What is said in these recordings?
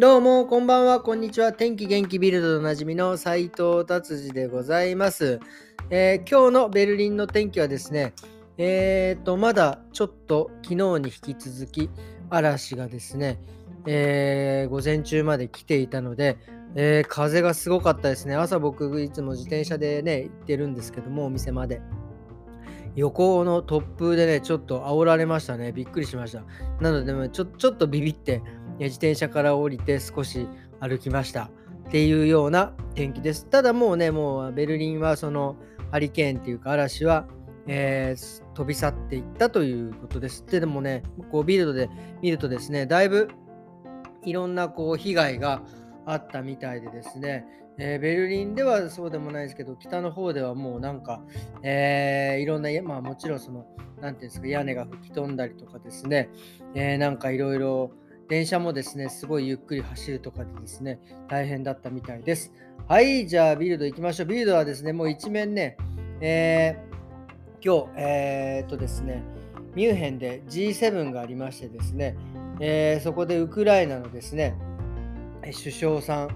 どうも、こんばんは、こんにちは。天気元気ビルドでおなじみの斉藤達治でございます、えー、今日のベルリンの天気はですね、えーと、まだちょっと昨日に引き続き嵐がですね、えー、午前中まで来ていたので、えー、風がすごかったですね。朝僕いつも自転車でね、行ってるんですけども、お店まで。横の突風でね、ちょっと煽られましたね。びっくりしました。なので、ちょちょっとビビって、自転車から降りて少し歩きましたっていうような天気です。ただもうね、もうベルリンはそのハリケーンっていうか嵐は、えー、飛び去っていったということです。でもね、こうビルドで見るとですね、だいぶいろんなこう被害があったみたいでですね、えー、ベルリンではそうでもないですけど、北の方ではもうなんか、えー、いろんな、まあもちろんその、なんていうんですか、屋根が吹き飛んだりとかですね、えー、なんかいろいろ、電車もですね、すごいゆっくり走るとかでですね、大変だったみたいです。はい、じゃあビルド行きましょう。ビルドはですね、もう一面ね、えー、今日、えー、っとですね、ミュンヘンで G7 がありましてですね、えー、そこでウクライナのですね、首相さん、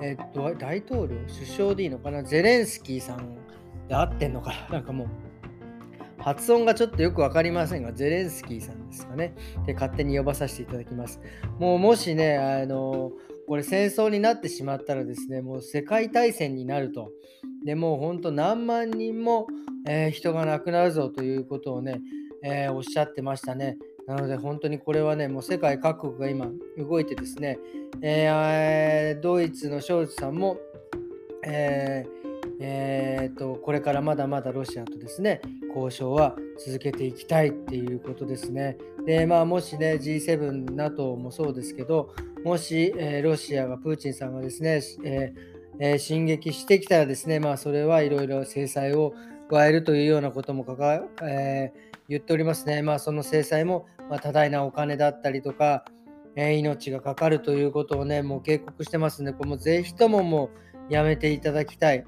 えっと、大統領？首相でいいのかな？ゼレンスキーさんで合ってんのかな？なんかもう、発音がちょっとよく分かりませんが、ゼレンスキーさんですかね。で、勝手に呼ばさせていただきます。もうもしね、あの、これ戦争になってしまったらですね、もう世界大戦になると。でもう本当何万人も、えー、人が亡くなるぞということをね、えー、おっしゃってましたね。なので本当にこれはね、もう世界各国が今動いてですね、えー、ドイツのショルツさんも、えーえーと、これからまだまだロシアとですね交渉は続けていきたいっていうことですね。でまあもしね G7、NATO もそうですけどもし、えー、ロシアがプーチンさんがですね、えーえー、進撃してきたらですねまあそれはいろいろ制裁を加えるというようなこともかか、えー、言っておりますね。まあその制裁も、まあ、多大なお金だったりとか、えー、命がかかるということをねもう警告してますのでこれもぜひとももうやめていただきたい。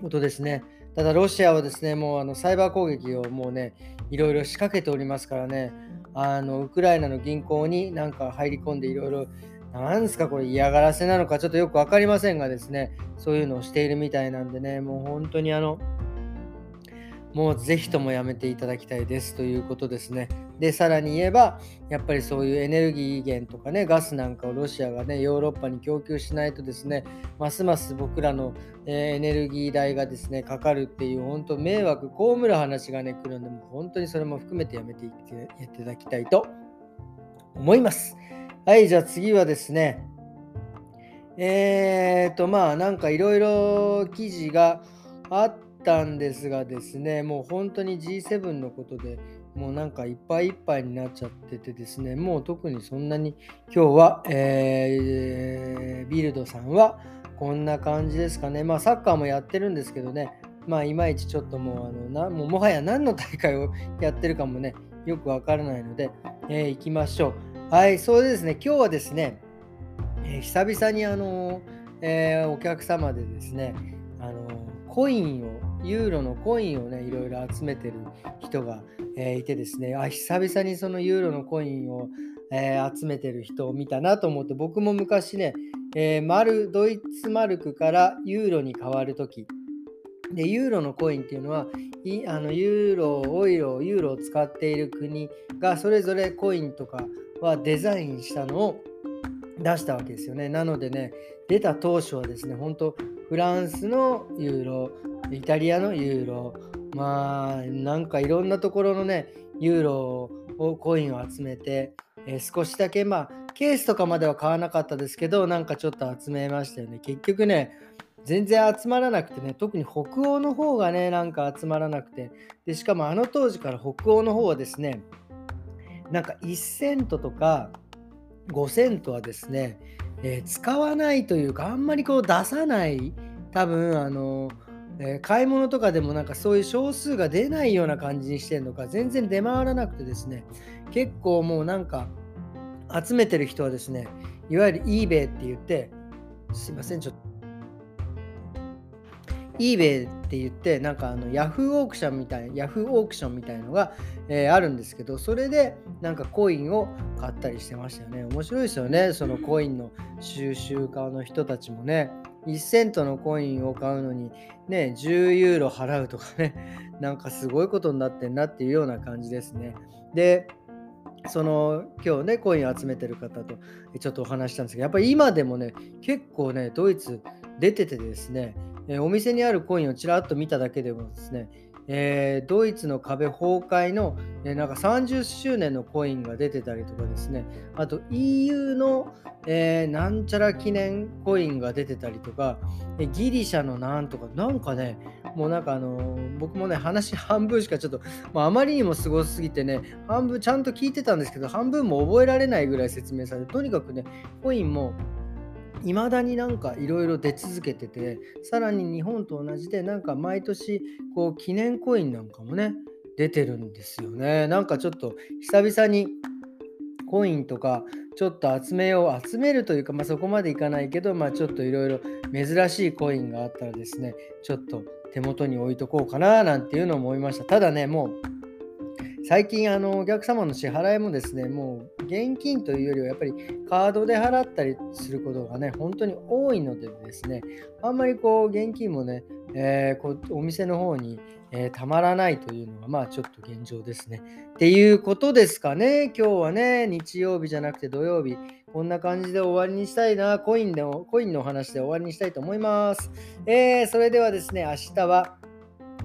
ことですね。ただ、ロシアはですね、もうあのサイバー攻撃をもうね、いろいろ仕掛けておりますからね、あのウクライナの銀行になんか入り込んでいろいろ、なんですか、これ嫌がらせなのかちょっとよく分かりませんがですね、そういうのをしているみたいなんでね、もう本当にあの、もうぜひともやめていただきたいですということですね。で、さらに言えば、やっぱりそういうエネルギー源とかね、ガスなんかをロシアがね、ヨーロッパに供給しないとですね、ますます僕らの、え、エネルギー代がですね、かかるっていう、本当迷惑、被る話がね、来るんで、もう本当にそれも含めてやめていっていただきたいと思います。はい、じゃあ次はですね、えーと、まあ、なんかいろいろ記事があ、ったんですがですね、もう本当に G7 のことでもうなんかいっぱいいっぱいになっちゃっててですね、もう特にそんなに今日は、えー、ビルドさんはこんな感じですかね。まあサッカーもやってるんですけどね、まあいまいちちょっともうあのなもうもはや何の大会をやってるかもね、よくわからないので、えー、行きましょう。はい、そうですね、今日はですね、えー、久々にあの、え、お客様でですね、あのコインをユーロのコインをね、いろいろ集めてる人が、え、いてですね、あ、久々にそのユーロのコインを、え、集めてる人を見たなと思って、僕も昔ね、えー、マルドイツマルクからユーロに変わるとき、で、ユーロのコインっていうのは、いあのユーロ、オイロ、ユーロを使っている国がそれぞれコインとかはデザインしたのを出したわけですよね。なのでね、出た当初はですね、本当フランスのユーロ、イタリアのユーロ、まあ、なんかいろんなところのね、ユーロをコインを集めて、えー、少しだけ、まあ、ケースとかまでは買わなかったですけど、なんかちょっと集めましたよね。結局ね、全然集まらなくてね、特に北欧の方がね、なんか集まらなくて、でしかもあの当時から北欧の方はですね、なんか1セントとか5セントはですね、えー、使わないというか、あんまりこう出さない、多分、あのーえー、買い物とかでもなんかそういう少数が出ないような感じにしてるのか全然出回らなくてですね。結構もうなんか集めてる人はですねいわゆる eBay って言ってすいませんちょっと。eBay って言ってなんかあの Yahoo オークションみたいな Yahoo オークションみたいのが、えー、あるんですけどそれでなんかコインを買ったりしてましたよね。面白いですよね。そのコインの収集家の人たちもね。1セントのコインを買うのにね10ユーロ払うとかね なんかすごいことになってんなっていうような感じですね。でその今日ねコイン集めてる方とちょっとお話したんですけどやっぱり今でもね結構ねドイツ出ててですね、お店にあるコインをちらっと見ただけでもですねえー、ドイツの壁崩壊の、えー、なんか30周年のコインが出てたりとかですね、あと EU の、えー、なんちゃら記念コインが出てたりとか、えギリシャのなんとか、なんかね、もうなんかあの僕もね、話半分しかちょっと、まあ、あまりにもすごすぎてね、半分ちゃんと聞いてたんですけど、半分も覚えられないぐらい説明されて、とにかくね、コインもいまだになんかいろいろ出続けててさらに日本と同じでなんか毎年こう記念コインなんかもね出てるんですよね。なんかちょっと久々にコインとかちょっと集めよう集めるというか、まあ、そこまでいかないけど、まあ、ちょっといろいろ珍しいコインがあったらですねちょっと手元に置いとこうかななんていうのを思いました。ただねもう最近あのお客様の支払いもですねもう現金というよりはやっぱりカードで払ったりすることがね本当に多いのでですねあんまりこう現金もね、えー、こお店の方に、えー、たまらないというのがまあちょっと現状ですね。っていうことですかね。今日はね日曜日じゃなくて土曜日。こんな感じで終わりにしたいな。コインでコインのお話で終わりにしたいと思います、えー、それではですね明日は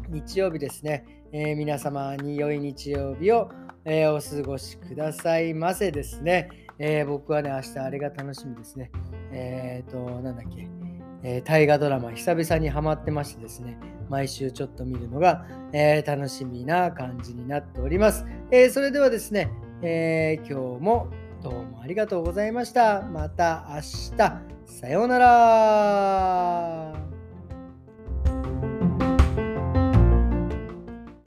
日曜日ですね。えー、皆様に良い日曜日を、えー、お過ごしくださいませですね。えー、僕はね、明日あれが楽しみですね。えっ、と、なんだっけ、え大河ドラマ、久々にハマってましてですね、毎週ちょっと見るのが、え楽しみな感じになっております。えそれではですね、え今日もどうもありがとうございました。また明日、さようなら。